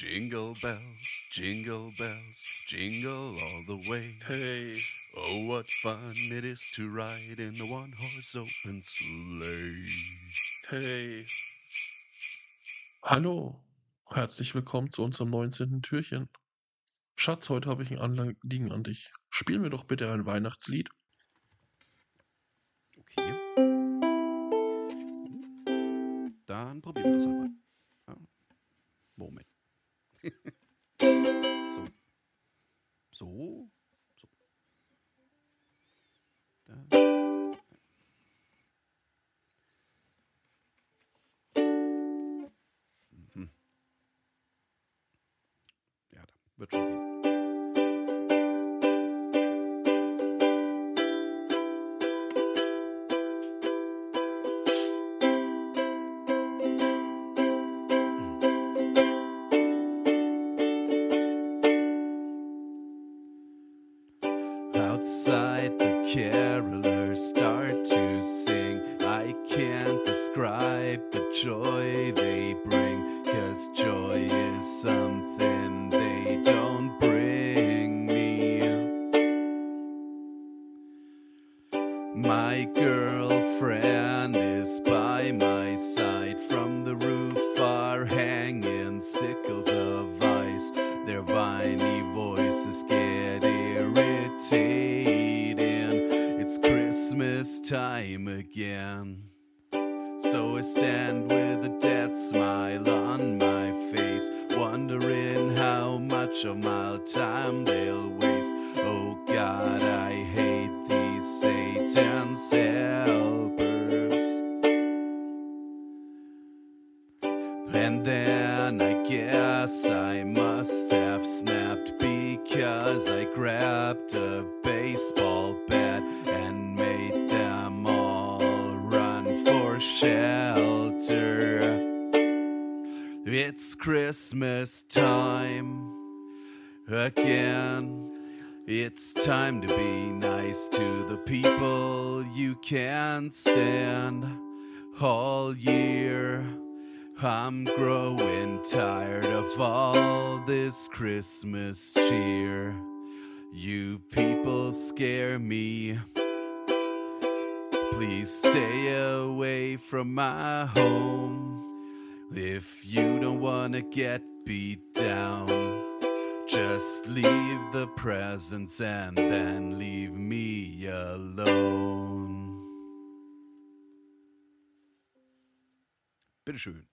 Jingle bells, jingle bells, jingle all the way. Hey, Oh, what fun it is to ride in a one horse open sleigh. hey. Hallo, herzlich willkommen zu unserem 19. Türchen. Schatz, heute habe ich ein Anliegen an dich. Spiel mir doch bitte ein Weihnachtslied. Okay. Dann probieren wir das mal. Ja. Moment. So. So. So. Da. Mhm. Ja, da wird schon gehen. Outside the carolers start to sing. I can't describe the joy they bring, cause joy is something they don't bring me. My girlfriend is by my side. From the roof are hanging sickles of ice. Their viney voices Christmas time again. So I stand with a dead smile on my face, wondering how much of my time they'll waste. Oh God, I hate these Satan's helpers. And then I guess I must have snapped because I grabbed a baseball bat and shelter. It's Christmas time again. It's time to be nice to the people you can't stand all year. I'm growing tired of all this Christmas cheer. You people scare me. Please stay away from my home. If you don't want to get beat down, just leave the presents and then leave me alone. Bitteschön.